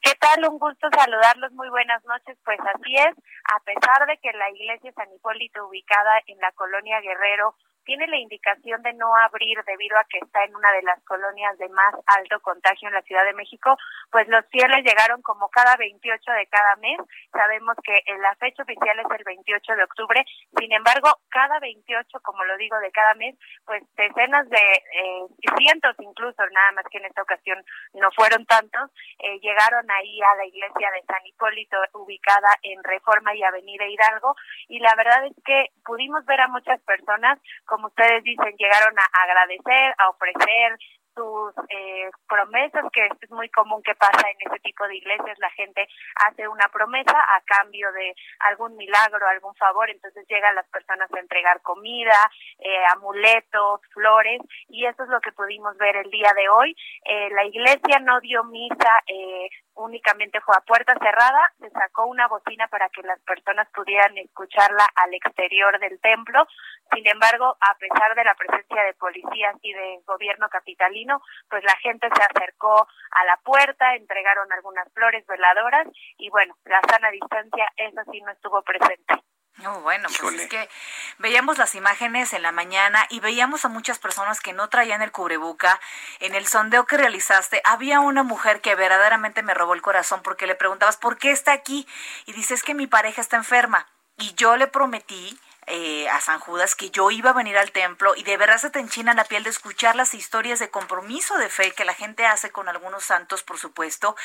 ¿Qué tal? Un gusto saludarlos. Muy buenas noches. Pues así es, a pesar de que la iglesia San Hipólito, ubicada en la colonia Guerrero, tiene la indicación de no abrir debido a que está en una de las colonias de más alto contagio en la Ciudad de México, pues los fieles llegaron como cada 28 de cada mes. Sabemos que la fecha oficial es el 28 de octubre, sin embargo, cada 28, como lo digo, de cada mes, pues decenas de eh, cientos incluso, nada más que en esta ocasión no fueron tantos, eh, llegaron ahí a la iglesia de San Hipólito ubicada en Reforma y Avenida Hidalgo y la verdad es que pudimos ver a muchas personas como ustedes dicen, llegaron a agradecer, a ofrecer sus eh, promesas, que es muy común que pasa en ese tipo de iglesias, la gente hace una promesa a cambio de algún milagro, algún favor, entonces llegan las personas a entregar comida, eh, amuletos, flores, y eso es lo que pudimos ver el día de hoy. Eh, la iglesia no dio misa eh, únicamente fue a puerta cerrada, se sacó una bocina para que las personas pudieran escucharla al exterior del templo. Sin embargo, a pesar de la presencia de policías y de gobierno capitalino, pues la gente se acercó a la puerta, entregaron algunas flores veladoras y bueno, la sana distancia, eso sí no estuvo presente. No, bueno, pues es que veíamos las imágenes en la mañana y veíamos a muchas personas que no traían el cubreboca. En el sondeo que realizaste, había una mujer que verdaderamente me robó el corazón porque le preguntabas, ¿por qué está aquí? Y dices que mi pareja está enferma. Y yo le prometí eh, a San Judas que yo iba a venir al templo y de verdad se te enchina la piel de escuchar las historias de compromiso de fe que la gente hace con algunos santos, por supuesto,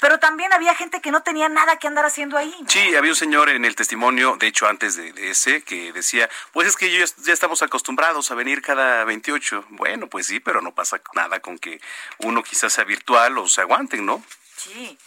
pero también había gente que no tenía nada que andar haciendo ahí. Sí, había un señor en el testimonio, de hecho antes de, ese, que decía, pues es que ya, ya estamos acostumbrados a venir cada 28. Bueno, pues sí, pero no pasa nada con que uno quizás sea virtual o se aguanten, ¿no? Sí.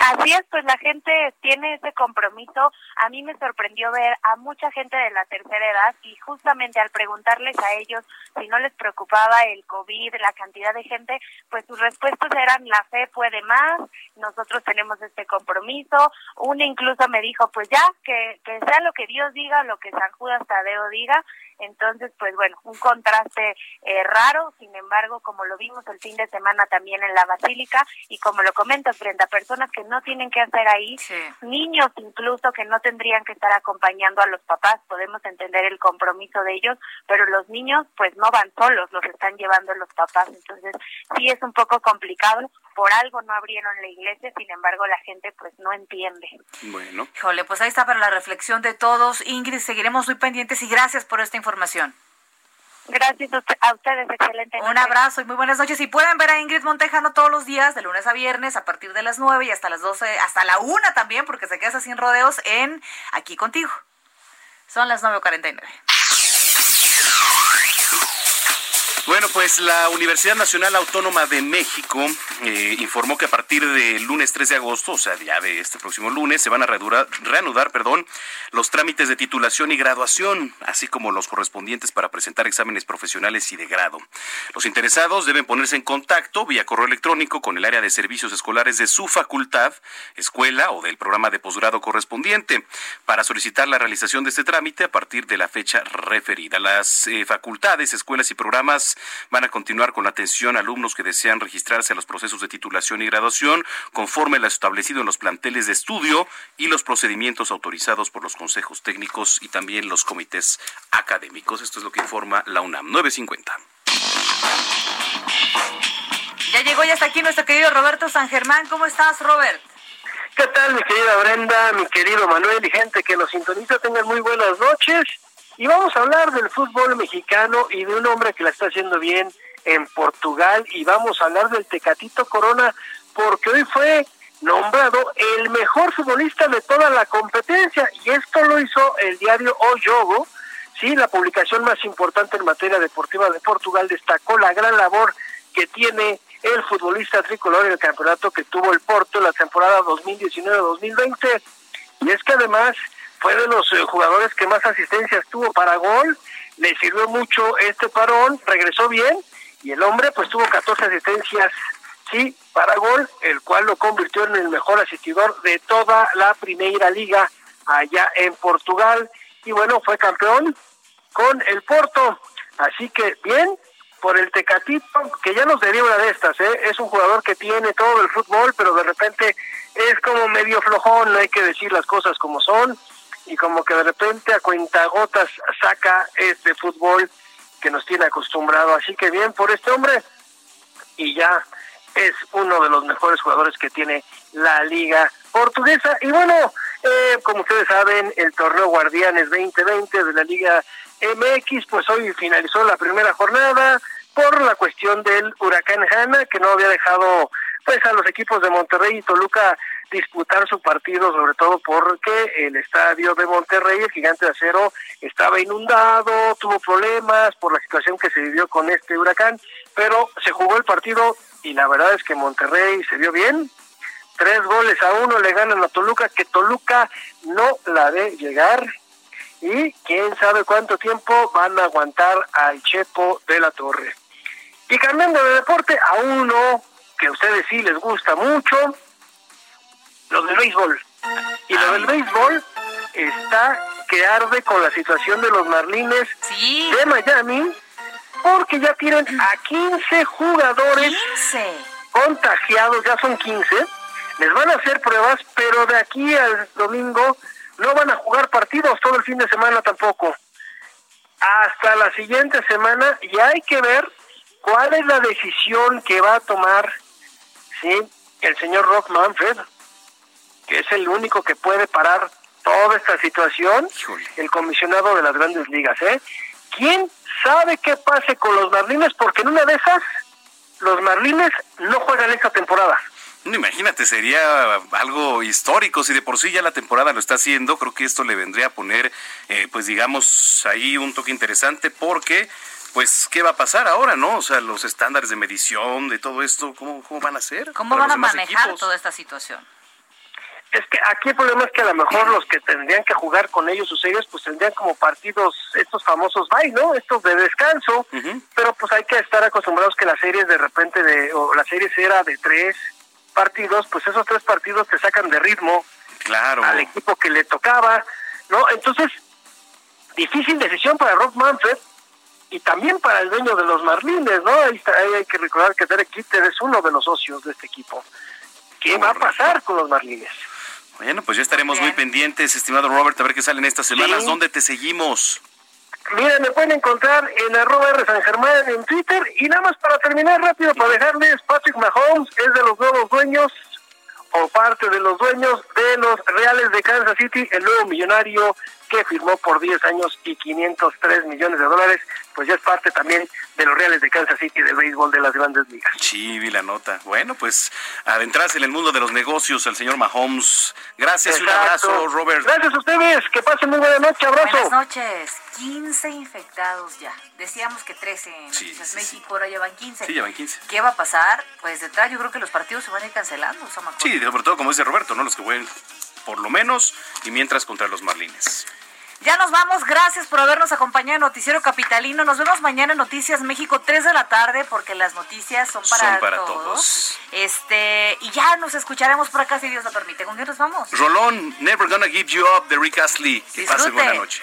Así es, pues la gente tiene ese compromiso. A mí me sorprendió ver a mucha gente de la tercera edad y justamente al preguntarles a ellos si no les preocupaba el COVID, la cantidad de gente, pues sus respuestas eran la fe puede más, nosotros tenemos este compromiso. Una incluso me dijo, pues ya, que, que sea lo que Dios diga, lo que San Judas Tadeo diga. Entonces, pues bueno, un contraste eh, raro, sin embargo, como lo vimos el fin de semana también en la Basílica y como lo comentas, Brenda, personas que no tienen que hacer ahí, niños incluso que no tendrían que estar acompañando a los papás, podemos entender el compromiso de ellos, pero los niños pues no van solos, los están llevando los papás, entonces sí es un poco complicado, por algo no abrieron la iglesia, sin embargo la gente pues no entiende. Bueno. Híjole, pues ahí está para la reflexión de todos. Ingrid, seguiremos muy pendientes y gracias por esta información. Gracias a ustedes, excelente. Un abrazo y muy buenas noches. Y pueden ver a Ingrid Montejano todos los días, de lunes a viernes, a partir de las 9 y hasta las 12, hasta la 1 también, porque se queda sin rodeos en Aquí Contigo. Son las 9.49. Bueno, pues la Universidad Nacional Autónoma de México eh, informó que a partir del lunes 3 de agosto, o sea, ya de este próximo lunes, se van a reanudar, perdón, los trámites de titulación y graduación, así como los correspondientes para presentar exámenes profesionales y de grado. Los interesados deben ponerse en contacto vía correo electrónico con el área de servicios escolares de su facultad, escuela o del programa de posgrado correspondiente para solicitar la realización de este trámite a partir de la fecha referida. Las eh, facultades, escuelas y programas van a continuar con la atención a alumnos que desean registrarse a los procesos de titulación y graduación conforme lo establecido en los planteles de estudio y los procedimientos autorizados por los consejos técnicos y también los comités académicos. Esto es lo que informa la UNAM 950. Ya llegó, ya está aquí nuestro querido Roberto San Germán. ¿Cómo estás, Robert? ¿Qué tal, mi querida Brenda, mi querido Manuel y gente que nos sintoniza? Tengan muy buenas noches. Y vamos a hablar del fútbol mexicano y de un hombre que la está haciendo bien en Portugal. Y vamos a hablar del Tecatito Corona, porque hoy fue nombrado el mejor futbolista de toda la competencia. Y esto lo hizo el diario O. Sí, la publicación más importante en materia deportiva de Portugal destacó la gran labor que tiene el futbolista tricolor en el campeonato que tuvo el Porto la temporada 2019-2020. Y es que además fue de los eh, jugadores que más asistencias tuvo para gol, le sirvió mucho este parón, regresó bien y el hombre pues tuvo 14 asistencias, sí, para gol, el cual lo convirtió en el mejor asistidor de toda la primera liga allá en Portugal. Y bueno, fue campeón con el Porto, así que bien por el Tecatito, que ya nos daría una de estas, ¿eh? es un jugador que tiene todo el fútbol, pero de repente es como medio flojón, no hay que decir las cosas como son, y como que de repente a cuentagotas saca este fútbol que nos tiene acostumbrado. Así que bien por este hombre y ya es uno de los mejores jugadores que tiene la liga portuguesa. Y bueno, eh, como ustedes saben, el torneo Guardianes 2020 de la liga MX, pues hoy finalizó la primera jornada por la cuestión del huracán Hanna, que no había dejado pues a los equipos de Monterrey y Toluca disputar su partido, sobre todo porque el estadio de Monterrey, el gigante de acero, estaba inundado, tuvo problemas por la situación que se vivió con este huracán, pero se jugó el partido y la verdad es que Monterrey se vio bien. Tres goles a uno le ganan a Toluca, que Toluca no la ve llegar. Y quién sabe cuánto tiempo van a aguantar al Chepo de la Torre. Y cambiando de deporte a uno que a ustedes sí les gusta mucho, lo del béisbol. Y lo del béisbol está que arde con la situación de los Marlines de Miami, porque ya tienen a 15 jugadores contagiados, ya son 15. Les van a hacer pruebas, pero de aquí al domingo no van a jugar partidos todo el fin de semana tampoco. Hasta la siguiente semana y hay que ver cuál es la decisión que va a tomar ¿sí? el señor Rock Manfred, que es el único que puede parar toda esta situación el comisionado de las grandes ligas, ¿eh? ¿Quién sabe qué pase con los Marlines? Porque en una de esas, los Marlines no juegan esta temporada. Imagínate, sería algo histórico. Si de por sí ya la temporada lo está haciendo, creo que esto le vendría a poner, eh, pues digamos, ahí un toque interesante porque pues, ¿qué va a pasar ahora, no? O sea, los estándares de medición, de todo esto, ¿cómo, cómo van a ser? ¿Cómo van a manejar toda esta situación? Es que aquí el problema es que a lo mejor los que tendrían que jugar con ellos sus series, pues tendrían como partidos estos famosos bye, ¿no? Estos de descanso, pero pues hay que estar acostumbrados que las series de repente, de o la serie era de tres partidos, pues esos tres partidos te sacan de ritmo claro. al equipo que le tocaba, ¿no? Entonces, difícil decisión para Rob Manfred y también para el dueño de los Marlines, ¿no? Ahí, hay que recordar que Derek Kitter es uno de los socios de este equipo. ¿Qué va a pasar con los Marlines? Bueno, pues ya estaremos muy pendientes, estimado Robert, a ver qué salen estas semanas. ¿Dónde te seguimos? Mira, me pueden encontrar en arroba R San Germán en Twitter. Y nada más para terminar rápido, para dejarles, Patrick Mahomes es de los nuevos dueños o parte de los dueños de los Reales de Kansas City, el nuevo millonario que firmó por 10 años y 503 millones de dólares, pues ya es parte también de los Reales de Kansas City del béisbol de las grandes ligas. Sí, vi la nota. Bueno, pues adentrarse en el mundo de los negocios al señor Mahomes. Gracias y un abrazo, Robert. Gracias a ustedes, que pasen muy buena noche, abrazo. Buenas noches. 15 infectados ya. Decíamos que 13 en Noticias México, ahora llevan 15. Sí, llevan 15. ¿Qué va a pasar? Pues detrás yo creo que los partidos se van a ir cancelando, Sí, sobre todo como dice Roberto, ¿no? Los que jueguen por lo menos y mientras contra los Marlines. Ya nos vamos, gracias por habernos acompañado en Noticiero Capitalino. Nos vemos mañana en Noticias México 3 de la tarde porque las noticias son para, son para todos. Este, y ya nos escucharemos por acá si Dios lo permite. ¿Con quién nos vamos? Rolón, Never Gonna Give You Up de Rick Astley. Que pase buena noche.